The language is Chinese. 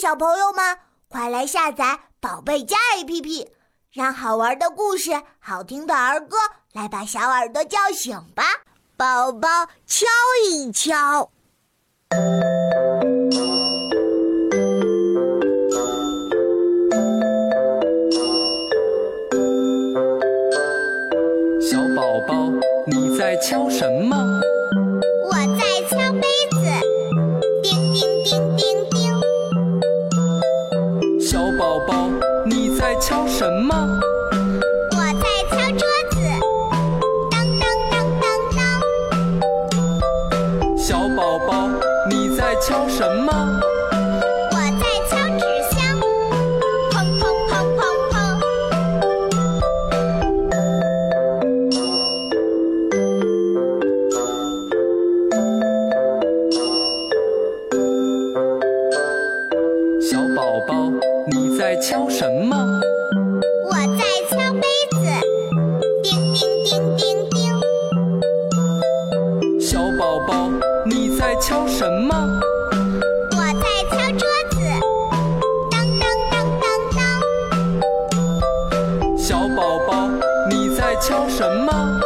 小朋友们，快来下载宝贝家 APP，让好玩的故事、好听的儿歌来把小耳朵叫醒吧！宝宝敲一敲。小宝宝，你在敲什么？我在敲敲什么？我在敲桌子，当当当当当。小宝宝，你在敲什么？我在敲纸箱，砰砰砰砰砰。在敲什么？我在敲杯子叮叮叮叮叮。小宝宝你在敲什么？我在敲桌子当当当当当。小宝宝你在敲什么？